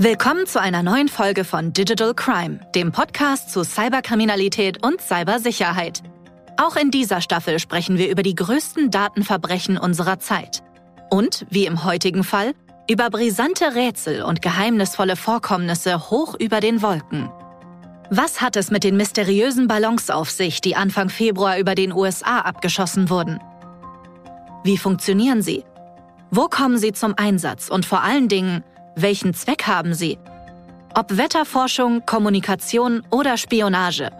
Willkommen zu einer neuen Folge von Digital Crime, dem Podcast zu Cyberkriminalität und Cybersicherheit. Auch in dieser Staffel sprechen wir über die größten Datenverbrechen unserer Zeit. Und, wie im heutigen Fall, über brisante Rätsel und geheimnisvolle Vorkommnisse hoch über den Wolken. Was hat es mit den mysteriösen Ballons auf sich, die Anfang Februar über den USA abgeschossen wurden? Wie funktionieren sie? Wo kommen sie zum Einsatz und vor allen Dingen, welchen Zweck haben sie? Ob Wetterforschung, Kommunikation oder Spionage.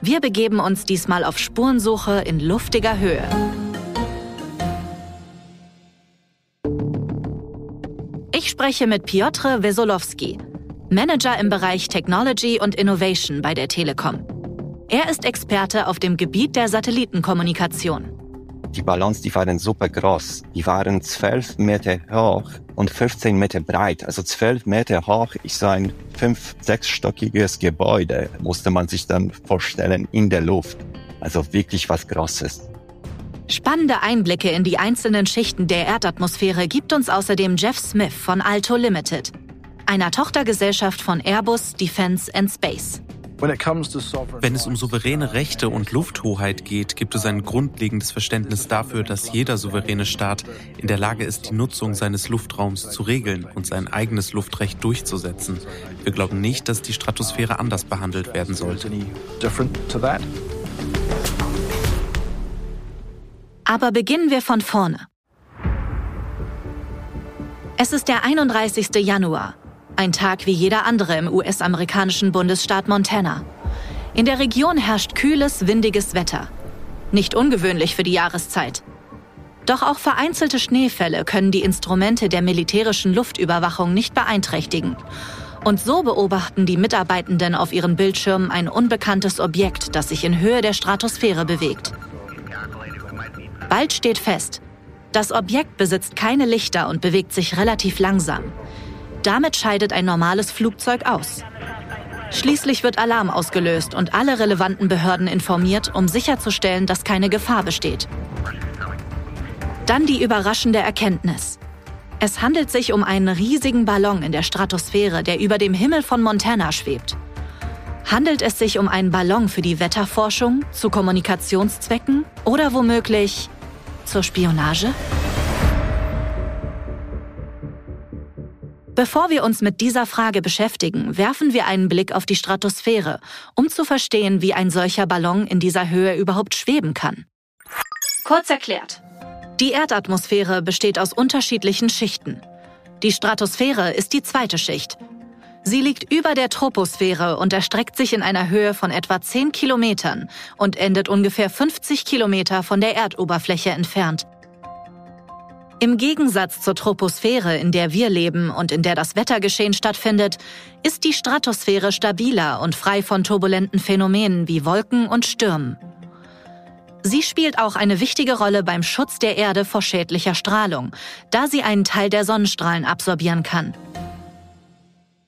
Wir begeben uns diesmal auf Spurensuche in luftiger Höhe. Ich spreche mit Piotr Wesolowski, Manager im Bereich Technology und Innovation bei der Telekom. Er ist Experte auf dem Gebiet der Satellitenkommunikation. Die Ballons, die waren super groß. Die waren 12 Meter hoch und 15 Meter breit. Also 12 Meter hoch ist so ein fünf-, sechsstöckiges Gebäude, musste man sich dann vorstellen, in der Luft. Also wirklich was Großes. Spannende Einblicke in die einzelnen Schichten der Erdatmosphäre gibt uns außerdem Jeff Smith von Alto Limited, einer Tochtergesellschaft von Airbus Defence and Space. Wenn es um souveräne Rechte und Lufthoheit geht, gibt es ein grundlegendes Verständnis dafür, dass jeder souveräne Staat in der Lage ist, die Nutzung seines Luftraums zu regeln und sein eigenes Luftrecht durchzusetzen. Wir glauben nicht, dass die Stratosphäre anders behandelt werden sollte. Aber beginnen wir von vorne. Es ist der 31. Januar. Ein Tag wie jeder andere im US-amerikanischen Bundesstaat Montana. In der Region herrscht kühles, windiges Wetter. Nicht ungewöhnlich für die Jahreszeit. Doch auch vereinzelte Schneefälle können die Instrumente der militärischen Luftüberwachung nicht beeinträchtigen. Und so beobachten die Mitarbeitenden auf ihren Bildschirmen ein unbekanntes Objekt, das sich in Höhe der Stratosphäre bewegt. Bald steht fest, das Objekt besitzt keine Lichter und bewegt sich relativ langsam. Damit scheidet ein normales Flugzeug aus. Schließlich wird Alarm ausgelöst und alle relevanten Behörden informiert, um sicherzustellen, dass keine Gefahr besteht. Dann die überraschende Erkenntnis. Es handelt sich um einen riesigen Ballon in der Stratosphäre, der über dem Himmel von Montana schwebt. Handelt es sich um einen Ballon für die Wetterforschung, zu Kommunikationszwecken oder womöglich zur Spionage? Bevor wir uns mit dieser Frage beschäftigen, werfen wir einen Blick auf die Stratosphäre, um zu verstehen, wie ein solcher Ballon in dieser Höhe überhaupt schweben kann. Kurz erklärt. Die Erdatmosphäre besteht aus unterschiedlichen Schichten. Die Stratosphäre ist die zweite Schicht. Sie liegt über der Troposphäre und erstreckt sich in einer Höhe von etwa 10 Kilometern und endet ungefähr 50 Kilometer von der Erdoberfläche entfernt. Im Gegensatz zur Troposphäre, in der wir leben und in der das Wettergeschehen stattfindet, ist die Stratosphäre stabiler und frei von turbulenten Phänomenen wie Wolken und Stürmen. Sie spielt auch eine wichtige Rolle beim Schutz der Erde vor schädlicher Strahlung, da sie einen Teil der Sonnenstrahlen absorbieren kann.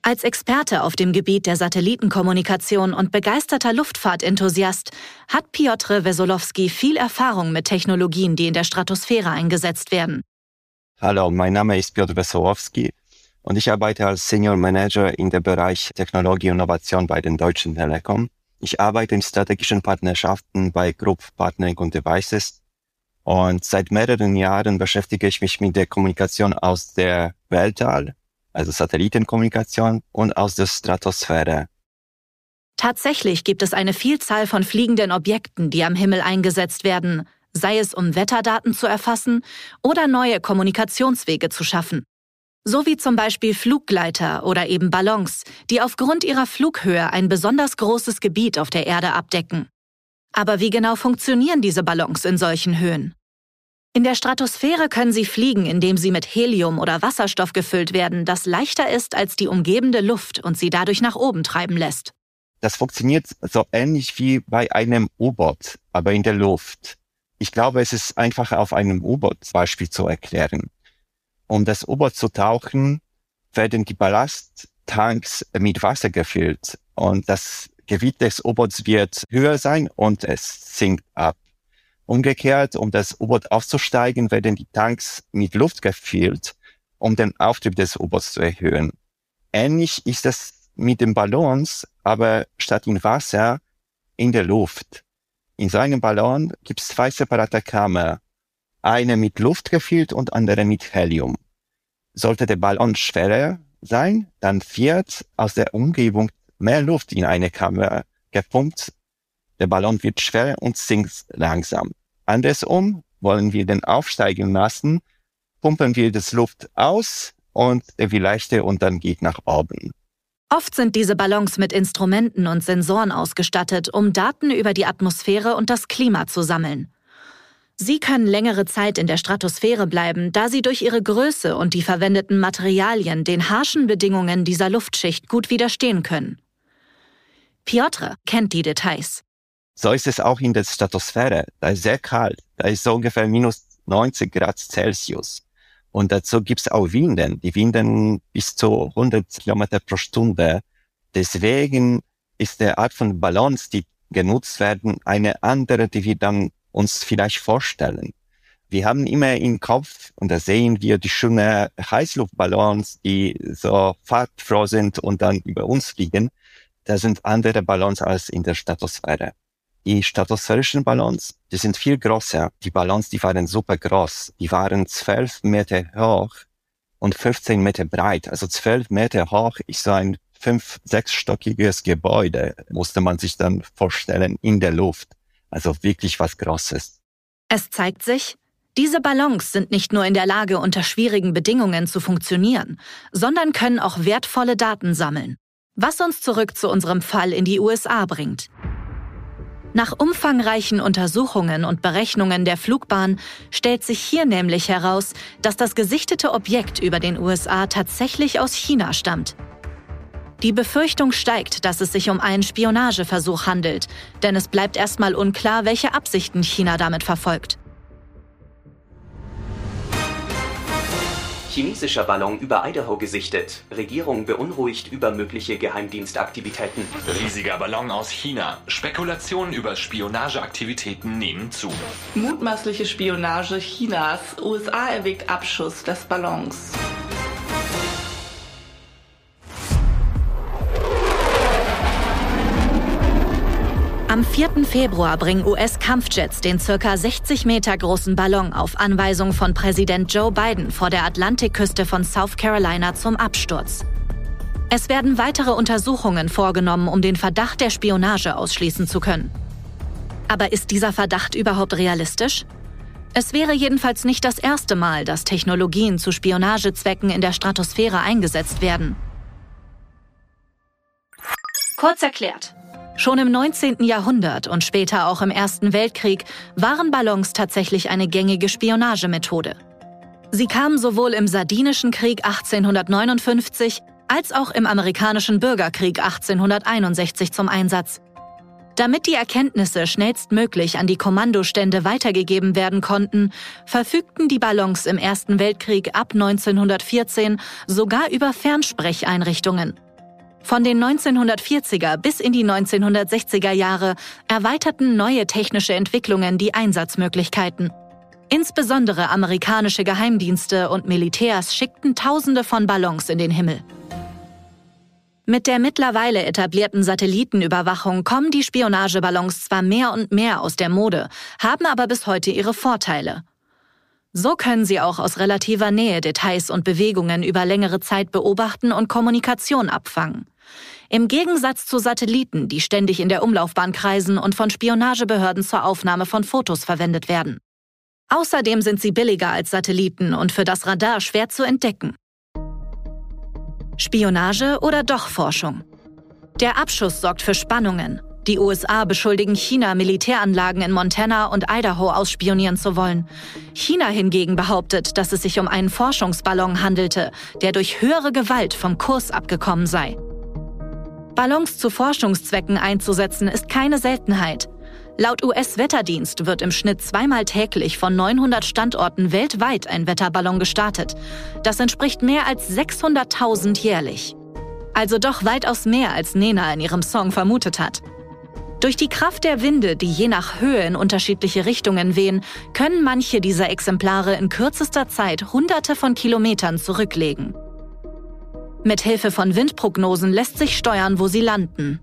Als Experte auf dem Gebiet der Satellitenkommunikation und begeisterter Luftfahrtenthusiast hat Piotr Wesolowski viel Erfahrung mit Technologien, die in der Stratosphäre eingesetzt werden. Hallo, mein Name ist Piotr Wesołowski und ich arbeite als Senior Manager in der Bereich Technologie und Innovation bei den Deutschen Telekom. Ich arbeite in strategischen Partnerschaften bei Group Partnering und Devices und seit mehreren Jahren beschäftige ich mich mit der Kommunikation aus der Weltall, also Satellitenkommunikation und aus der Stratosphäre. Tatsächlich gibt es eine Vielzahl von fliegenden Objekten, die am Himmel eingesetzt werden, sei es um Wetterdaten zu erfassen oder neue Kommunikationswege zu schaffen. So wie zum Beispiel Fluggleiter oder eben Ballons, die aufgrund ihrer Flughöhe ein besonders großes Gebiet auf der Erde abdecken. Aber wie genau funktionieren diese Ballons in solchen Höhen? In der Stratosphäre können sie fliegen, indem sie mit Helium oder Wasserstoff gefüllt werden, das leichter ist als die umgebende Luft und sie dadurch nach oben treiben lässt. Das funktioniert so ähnlich wie bei einem U-Boot, aber in der Luft. Ich glaube, es ist einfach auf einem U-Boot-Beispiel zu erklären. Um das U-Boot zu tauchen, werden die Ballasttanks mit Wasser gefüllt und das Gewicht des U-Boots wird höher sein und es sinkt ab. Umgekehrt, um das U-Boot aufzusteigen, werden die Tanks mit Luft gefüllt, um den Auftrieb des U-Boots zu erhöhen. ähnlich ist es mit den Ballons, aber statt in Wasser in der Luft. In so einem Ballon gibt es zwei separate Kammern. Eine mit Luft gefüllt und andere mit Helium. Sollte der Ballon schwerer sein, dann wird aus der Umgebung mehr Luft in eine Kammer gepumpt. Der Ballon wird schwer und sinkt langsam. Andersrum wollen wir den aufsteigen lassen, pumpen wir das Luft aus und er wird leichter und dann geht nach oben. Oft sind diese Ballons mit Instrumenten und Sensoren ausgestattet, um Daten über die Atmosphäre und das Klima zu sammeln. Sie können längere Zeit in der Stratosphäre bleiben, da sie durch ihre Größe und die verwendeten Materialien den harschen Bedingungen dieser Luftschicht gut widerstehen können. Piotr kennt die Details. So ist es auch in der Stratosphäre. Da ist sehr kalt. Da ist so ungefähr minus 90 Grad Celsius. Und dazu gibt's auch Winden. Die Winden bis zu 100 Kilometer pro Stunde. Deswegen ist der Art von Ballons, die genutzt werden, eine andere, die wir dann uns vielleicht vorstellen. Wir haben immer im Kopf, und da sehen wir die schönen Heißluftballons, die so farbfroh sind und dann über uns fliegen. Da sind andere Ballons als in der Stratosphäre. Die stratosphärischen Ballons, die sind viel größer. Die Ballons, die waren super groß. Die waren zwölf Meter hoch und 15 Meter breit. Also zwölf Meter hoch ist so ein fünf-, sechsstöckiges Gebäude, musste man sich dann vorstellen, in der Luft. Also wirklich was Großes. Es zeigt sich, diese Ballons sind nicht nur in der Lage, unter schwierigen Bedingungen zu funktionieren, sondern können auch wertvolle Daten sammeln. Was uns zurück zu unserem Fall in die USA bringt. Nach umfangreichen Untersuchungen und Berechnungen der Flugbahn stellt sich hier nämlich heraus, dass das gesichtete Objekt über den USA tatsächlich aus China stammt. Die Befürchtung steigt, dass es sich um einen Spionageversuch handelt, denn es bleibt erstmal unklar, welche Absichten China damit verfolgt. Chinesischer Ballon über Idaho gesichtet. Regierung beunruhigt über mögliche Geheimdienstaktivitäten. Riesiger Ballon aus China. Spekulationen über Spionageaktivitäten nehmen zu. Mutmaßliche Spionage Chinas. USA erwägt Abschuss des Ballons. Am 4. Februar bringen US-Kampfjets den circa 60 Meter großen Ballon auf Anweisung von Präsident Joe Biden vor der Atlantikküste von South Carolina zum Absturz. Es werden weitere Untersuchungen vorgenommen, um den Verdacht der Spionage ausschließen zu können. Aber ist dieser Verdacht überhaupt realistisch? Es wäre jedenfalls nicht das erste Mal, dass Technologien zu Spionagezwecken in der Stratosphäre eingesetzt werden. Kurz erklärt. Schon im 19. Jahrhundert und später auch im Ersten Weltkrieg waren Ballons tatsächlich eine gängige Spionagemethode. Sie kamen sowohl im Sardinischen Krieg 1859 als auch im amerikanischen Bürgerkrieg 1861 zum Einsatz. Damit die Erkenntnisse schnellstmöglich an die Kommandostände weitergegeben werden konnten, verfügten die Ballons im Ersten Weltkrieg ab 1914 sogar über Fernsprecheinrichtungen. Von den 1940er bis in die 1960er Jahre erweiterten neue technische Entwicklungen die Einsatzmöglichkeiten. Insbesondere amerikanische Geheimdienste und Militärs schickten Tausende von Ballons in den Himmel. Mit der mittlerweile etablierten Satellitenüberwachung kommen die Spionageballons zwar mehr und mehr aus der Mode, haben aber bis heute ihre Vorteile. So können sie auch aus relativer Nähe Details und Bewegungen über längere Zeit beobachten und Kommunikation abfangen. Im Gegensatz zu Satelliten, die ständig in der Umlaufbahn kreisen und von Spionagebehörden zur Aufnahme von Fotos verwendet werden. Außerdem sind sie billiger als Satelliten und für das Radar schwer zu entdecken. Spionage oder doch Forschung? Der Abschuss sorgt für Spannungen. Die USA beschuldigen China, Militäranlagen in Montana und Idaho ausspionieren zu wollen. China hingegen behauptet, dass es sich um einen Forschungsballon handelte, der durch höhere Gewalt vom Kurs abgekommen sei. Ballons zu Forschungszwecken einzusetzen ist keine Seltenheit. Laut US-Wetterdienst wird im Schnitt zweimal täglich von 900 Standorten weltweit ein Wetterballon gestartet. Das entspricht mehr als 600.000 jährlich. Also doch weitaus mehr, als Nena in ihrem Song vermutet hat. Durch die Kraft der Winde, die je nach Höhe in unterschiedliche Richtungen wehen, können manche dieser Exemplare in kürzester Zeit Hunderte von Kilometern zurücklegen. Mit Hilfe von Windprognosen lässt sich steuern, wo sie landen.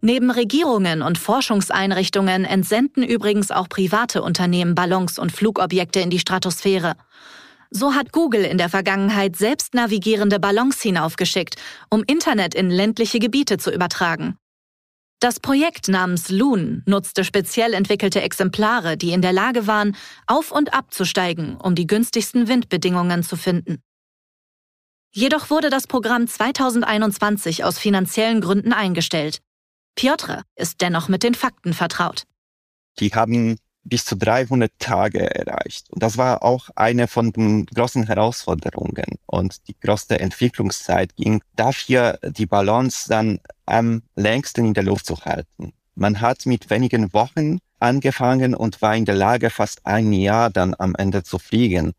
Neben Regierungen und Forschungseinrichtungen entsenden übrigens auch private Unternehmen Ballons und Flugobjekte in die Stratosphäre. So hat Google in der Vergangenheit selbst navigierende Ballons hinaufgeschickt, um Internet in ländliche Gebiete zu übertragen. Das Projekt namens Loon nutzte speziell entwickelte Exemplare, die in der Lage waren, auf und abzusteigen, um die günstigsten Windbedingungen zu finden. Jedoch wurde das Programm 2021 aus finanziellen Gründen eingestellt. Piotr ist dennoch mit den Fakten vertraut. Die haben bis zu 300 Tage erreicht. Und das war auch eine von den großen Herausforderungen. Und die größte Entwicklungszeit ging dafür, die Balance dann am längsten in der Luft zu halten. Man hat mit wenigen Wochen angefangen und war in der Lage, fast ein Jahr dann am Ende zu fliegen.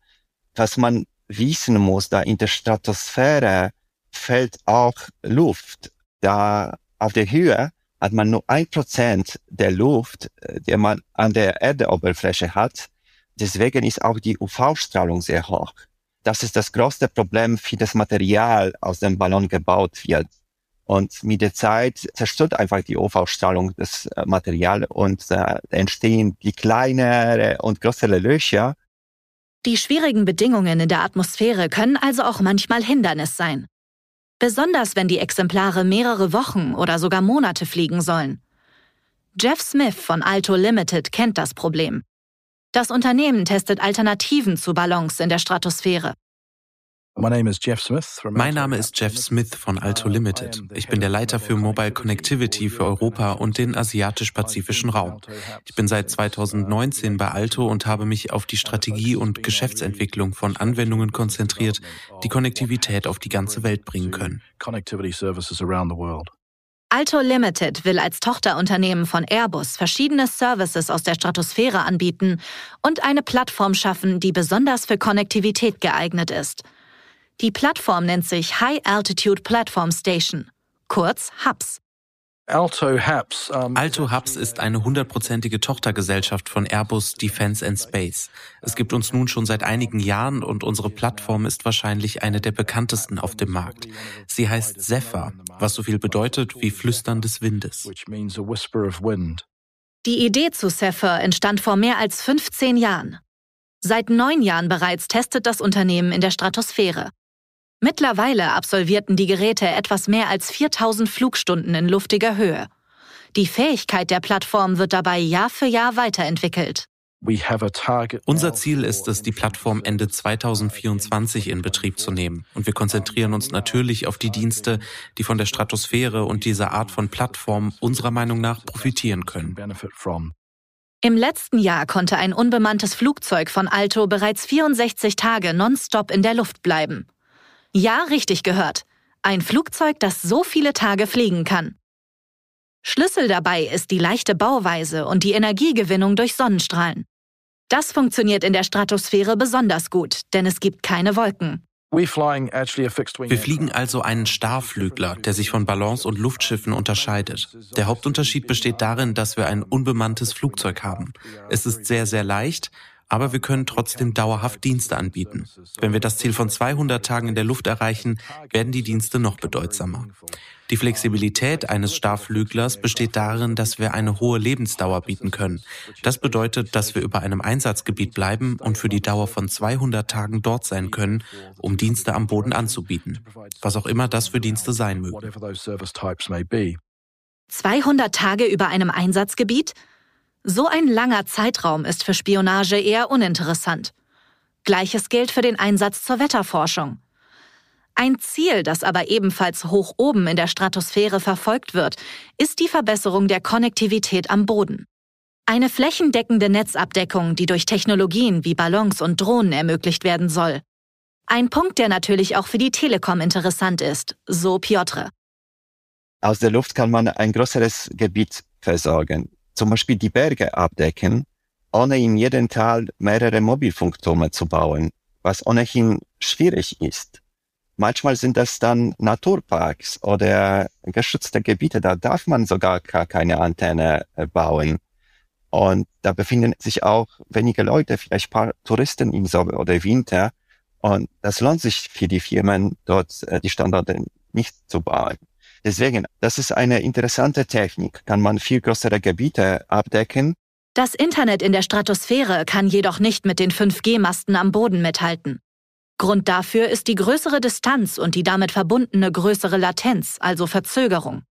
Was man wissen muss, da in der Stratosphäre fällt auch Luft. Da auf der Höhe hat man nur ein Prozent der Luft, äh, die man an der Erdeoberfläche hat. Deswegen ist auch die UV-Strahlung sehr hoch. Das ist das größte Problem, wie das Material aus dem Ballon gebaut wird. Und mit der Zeit zerstört einfach die UV-Strahlung das äh, Material und äh, entstehen die kleinere und größere Löcher. Die schwierigen Bedingungen in der Atmosphäre können also auch manchmal Hindernis sein. Besonders wenn die Exemplare mehrere Wochen oder sogar Monate fliegen sollen. Jeff Smith von Alto Limited kennt das Problem. Das Unternehmen testet Alternativen zu Ballons in der Stratosphäre. Mein Name ist Jeff Smith von Alto Limited. Ich bin der Leiter für Mobile Connectivity für Europa und den asiatisch-pazifischen Raum. Ich bin seit 2019 bei Alto und habe mich auf die Strategie und Geschäftsentwicklung von Anwendungen konzentriert, die Konnektivität auf die ganze Welt bringen können. Alto Limited will als Tochterunternehmen von Airbus verschiedene Services aus der Stratosphäre anbieten und eine Plattform schaffen, die besonders für Konnektivität geeignet ist. Die Plattform nennt sich High Altitude Platform Station, kurz HAPS. Alto Hubs, um Alto Hubs ist eine hundertprozentige Tochtergesellschaft von Airbus Defence and Space. Es gibt uns nun schon seit einigen Jahren und unsere Plattform ist wahrscheinlich eine der bekanntesten auf dem Markt. Sie heißt Zephyr, was so viel bedeutet wie Flüstern des Windes. Die Idee zu Zephyr entstand vor mehr als 15 Jahren. Seit neun Jahren bereits testet das Unternehmen in der Stratosphäre. Mittlerweile absolvierten die Geräte etwas mehr als 4000 Flugstunden in luftiger Höhe. Die Fähigkeit der Plattform wird dabei Jahr für Jahr weiterentwickelt. Unser Ziel ist es, die Plattform Ende 2024 in Betrieb zu nehmen. Und wir konzentrieren uns natürlich auf die Dienste, die von der Stratosphäre und dieser Art von Plattform unserer Meinung nach profitieren können. Im letzten Jahr konnte ein unbemanntes Flugzeug von Alto bereits 64 Tage nonstop in der Luft bleiben. Ja, richtig gehört. Ein Flugzeug, das so viele Tage fliegen kann. Schlüssel dabei ist die leichte Bauweise und die Energiegewinnung durch Sonnenstrahlen. Das funktioniert in der Stratosphäre besonders gut, denn es gibt keine Wolken. Wir fliegen also einen Starflügler, der sich von Ballons und Luftschiffen unterscheidet. Der Hauptunterschied besteht darin, dass wir ein unbemanntes Flugzeug haben. Es ist sehr, sehr leicht, aber wir können trotzdem dauerhaft Dienste anbieten. Wenn wir das Ziel von 200 Tagen in der Luft erreichen, werden die Dienste noch bedeutsamer. Die Flexibilität eines Starflüglers besteht darin, dass wir eine hohe Lebensdauer bieten können. Das bedeutet, dass wir über einem Einsatzgebiet bleiben und für die Dauer von 200 Tagen dort sein können, um Dienste am Boden anzubieten. Was auch immer das für Dienste sein mögen. 200 Tage über einem Einsatzgebiet? So ein langer Zeitraum ist für Spionage eher uninteressant. Gleiches gilt für den Einsatz zur Wetterforschung. Ein Ziel, das aber ebenfalls hoch oben in der Stratosphäre verfolgt wird, ist die Verbesserung der Konnektivität am Boden. Eine flächendeckende Netzabdeckung, die durch Technologien wie Ballons und Drohnen ermöglicht werden soll. Ein Punkt, der natürlich auch für die Telekom interessant ist, so Piotr. Aus der Luft kann man ein größeres Gebiet versorgen zum Beispiel die Berge abdecken, ohne in jedem Tal mehrere Mobilfunktürme zu bauen, was ohnehin schwierig ist. Manchmal sind das dann Naturparks oder geschützte Gebiete, da darf man sogar gar keine Antenne äh, bauen. Und da befinden sich auch wenige Leute, vielleicht paar Touristen im Sommer oder Winter. Und das lohnt sich für die Firmen, dort äh, die Standorte nicht zu bauen. Deswegen, das ist eine interessante Technik, kann man viel größere Gebiete abdecken. Das Internet in der Stratosphäre kann jedoch nicht mit den 5G-Masten am Boden mithalten. Grund dafür ist die größere Distanz und die damit verbundene größere Latenz, also Verzögerung.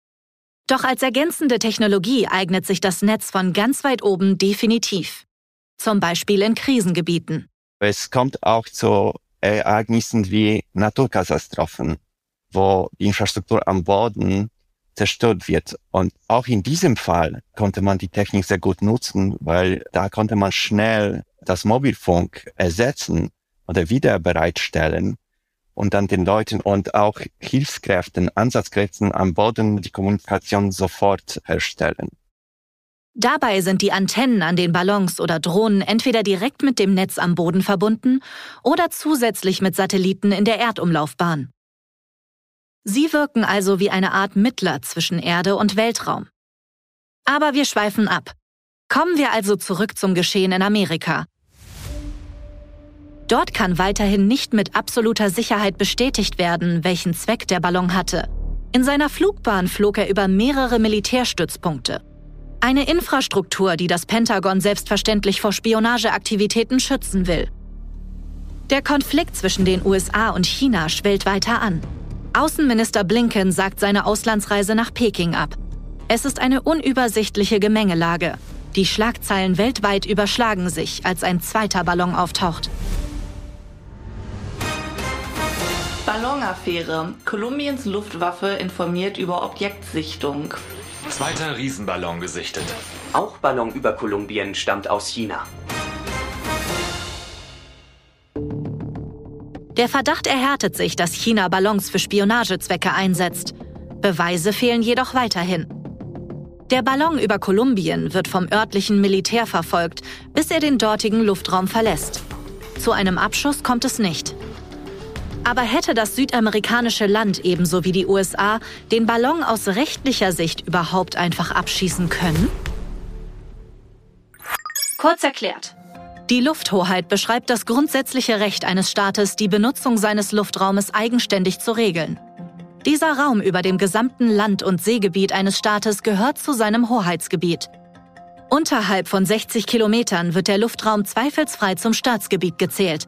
Doch als ergänzende Technologie eignet sich das Netz von ganz weit oben definitiv. Zum Beispiel in Krisengebieten. Es kommt auch zu Ereignissen wie Naturkatastrophen, wo die Infrastruktur am Boden zerstört wird. Und auch in diesem Fall konnte man die Technik sehr gut nutzen, weil da konnte man schnell das Mobilfunk ersetzen oder wieder bereitstellen und dann den Leuten und auch Hilfskräften, Ansatzkräften am Boden die Kommunikation sofort herstellen. Dabei sind die Antennen an den Ballons oder Drohnen entweder direkt mit dem Netz am Boden verbunden oder zusätzlich mit Satelliten in der Erdumlaufbahn. Sie wirken also wie eine Art Mittler zwischen Erde und Weltraum. Aber wir schweifen ab. Kommen wir also zurück zum Geschehen in Amerika. Dort kann weiterhin nicht mit absoluter Sicherheit bestätigt werden, welchen Zweck der Ballon hatte. In seiner Flugbahn flog er über mehrere Militärstützpunkte. Eine Infrastruktur, die das Pentagon selbstverständlich vor Spionageaktivitäten schützen will. Der Konflikt zwischen den USA und China schwellt weiter an. Außenminister Blinken sagt seine Auslandsreise nach Peking ab. Es ist eine unübersichtliche Gemengelage. Die Schlagzeilen weltweit überschlagen sich, als ein zweiter Ballon auftaucht. Ballonaffäre. Kolumbiens Luftwaffe informiert über Objektsichtung. Zweiter Riesenballon gesichtet. Auch Ballon über Kolumbien stammt aus China. Der Verdacht erhärtet sich, dass China Ballons für Spionagezwecke einsetzt. Beweise fehlen jedoch weiterhin. Der Ballon über Kolumbien wird vom örtlichen Militär verfolgt, bis er den dortigen Luftraum verlässt. Zu einem Abschuss kommt es nicht. Aber hätte das südamerikanische Land ebenso wie die USA den Ballon aus rechtlicher Sicht überhaupt einfach abschießen können? Kurz erklärt. Die Lufthoheit beschreibt das grundsätzliche Recht eines Staates, die Benutzung seines Luftraumes eigenständig zu regeln. Dieser Raum über dem gesamten Land- und Seegebiet eines Staates gehört zu seinem Hoheitsgebiet. Unterhalb von 60 Kilometern wird der Luftraum zweifelsfrei zum Staatsgebiet gezählt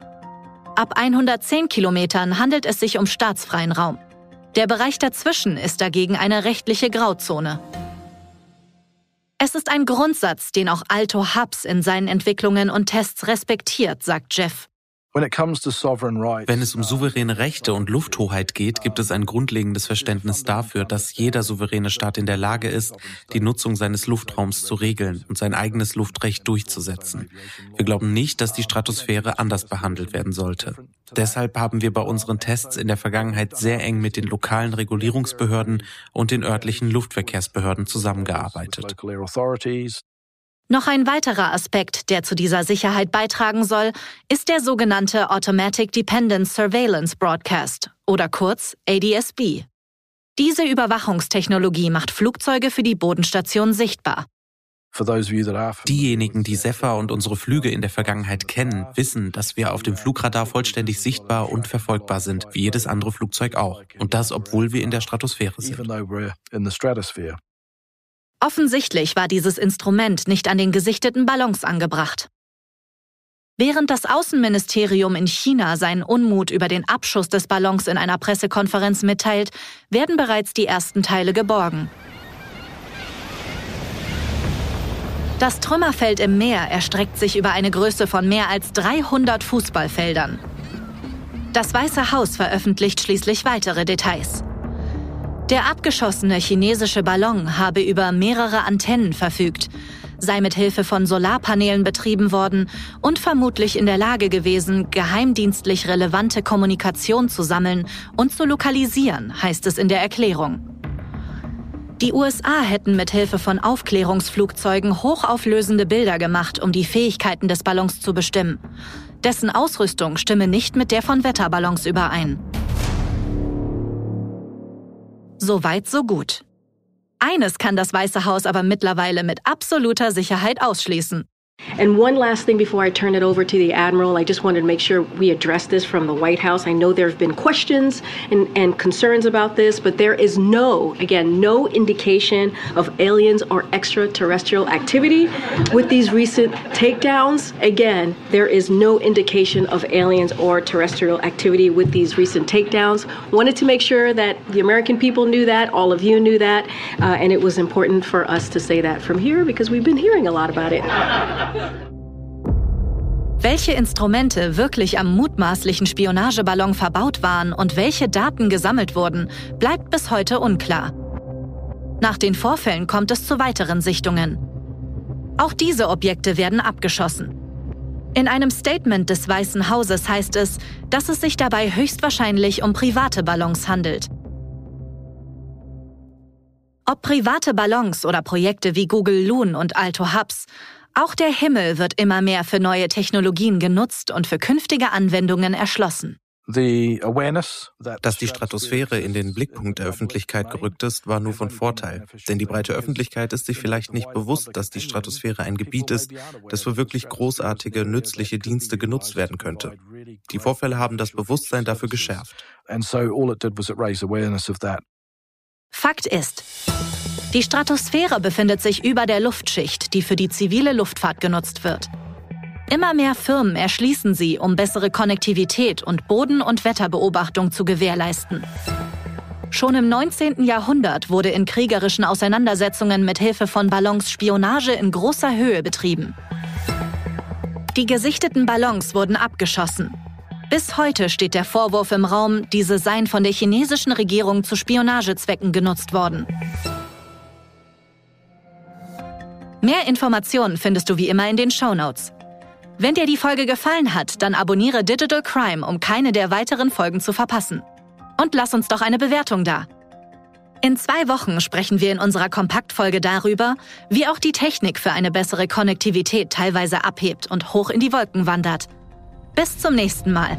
Ab 110 Kilometern handelt es sich um staatsfreien Raum. Der Bereich dazwischen ist dagegen eine rechtliche Grauzone. Es ist ein Grundsatz, den auch Alto Hubs in seinen Entwicklungen und Tests respektiert, sagt Jeff. Wenn es um souveräne Rechte und Lufthoheit geht, gibt es ein grundlegendes Verständnis dafür, dass jeder souveräne Staat in der Lage ist, die Nutzung seines Luftraums zu regeln und sein eigenes Luftrecht durchzusetzen. Wir glauben nicht, dass die Stratosphäre anders behandelt werden sollte. Deshalb haben wir bei unseren Tests in der Vergangenheit sehr eng mit den lokalen Regulierungsbehörden und den örtlichen Luftverkehrsbehörden zusammengearbeitet. Noch ein weiterer Aspekt, der zu dieser Sicherheit beitragen soll, ist der sogenannte Automatic Dependent Surveillance Broadcast oder kurz ADSB. Diese Überwachungstechnologie macht Flugzeuge für die Bodenstation sichtbar. Diejenigen, die SEFA und unsere Flüge in der Vergangenheit kennen, wissen, dass wir auf dem Flugradar vollständig sichtbar und verfolgbar sind, wie jedes andere Flugzeug auch. Und das, obwohl wir in der Stratosphäre sind. Offensichtlich war dieses Instrument nicht an den gesichteten Ballons angebracht. Während das Außenministerium in China seinen Unmut über den Abschuss des Ballons in einer Pressekonferenz mitteilt, werden bereits die ersten Teile geborgen. Das Trümmerfeld im Meer erstreckt sich über eine Größe von mehr als 300 Fußballfeldern. Das Weiße Haus veröffentlicht schließlich weitere Details. Der abgeschossene chinesische Ballon habe über mehrere Antennen verfügt, sei mit Hilfe von Solarpanelen betrieben worden und vermutlich in der Lage gewesen, geheimdienstlich relevante Kommunikation zu sammeln und zu lokalisieren, heißt es in der Erklärung. Die USA hätten mit Hilfe von Aufklärungsflugzeugen hochauflösende Bilder gemacht, um die Fähigkeiten des Ballons zu bestimmen. Dessen Ausrüstung stimme nicht mit der von Wetterballons überein. So weit, so gut. Eines kann das Weiße Haus aber mittlerweile mit absoluter Sicherheit ausschließen. And one last thing before I turn it over to the Admiral, I just wanted to make sure we address this from the White House. I know there have been questions and, and concerns about this, but there is no, again, no indication of aliens or extraterrestrial activity with these recent takedowns. Again, there is no indication of aliens or terrestrial activity with these recent takedowns. Wanted to make sure that the American people knew that, all of you knew that, uh, and it was important for us to say that from here because we've been hearing a lot about it. Welche Instrumente wirklich am mutmaßlichen Spionageballon verbaut waren und welche Daten gesammelt wurden, bleibt bis heute unklar. Nach den Vorfällen kommt es zu weiteren Sichtungen. Auch diese Objekte werden abgeschossen. In einem Statement des Weißen Hauses heißt es, dass es sich dabei höchstwahrscheinlich um private Ballons handelt. Ob private Ballons oder Projekte wie Google Loon und Alto Hubs, auch der Himmel wird immer mehr für neue Technologien genutzt und für künftige Anwendungen erschlossen. Dass die Stratosphäre in den Blickpunkt der Öffentlichkeit gerückt ist, war nur von Vorteil. Denn die breite Öffentlichkeit ist sich vielleicht nicht bewusst, dass die Stratosphäre ein Gebiet ist, das für wirklich großartige, nützliche Dienste genutzt werden könnte. Die Vorfälle haben das Bewusstsein dafür geschärft. Fakt ist, die Stratosphäre befindet sich über der Luftschicht, die für die zivile Luftfahrt genutzt wird. Immer mehr Firmen erschließen sie, um bessere Konnektivität und Boden- und Wetterbeobachtung zu gewährleisten. Schon im 19. Jahrhundert wurde in kriegerischen Auseinandersetzungen mit Hilfe von Ballons Spionage in großer Höhe betrieben. Die gesichteten Ballons wurden abgeschossen. Bis heute steht der Vorwurf im Raum, diese seien von der chinesischen Regierung zu Spionagezwecken genutzt worden. Mehr Informationen findest du wie immer in den Show Notes. Wenn dir die Folge gefallen hat, dann abonniere Digital Crime, um keine der weiteren Folgen zu verpassen. Und lass uns doch eine Bewertung da. In zwei Wochen sprechen wir in unserer Kompaktfolge darüber, wie auch die Technik für eine bessere Konnektivität teilweise abhebt und hoch in die Wolken wandert. Bis zum nächsten Mal.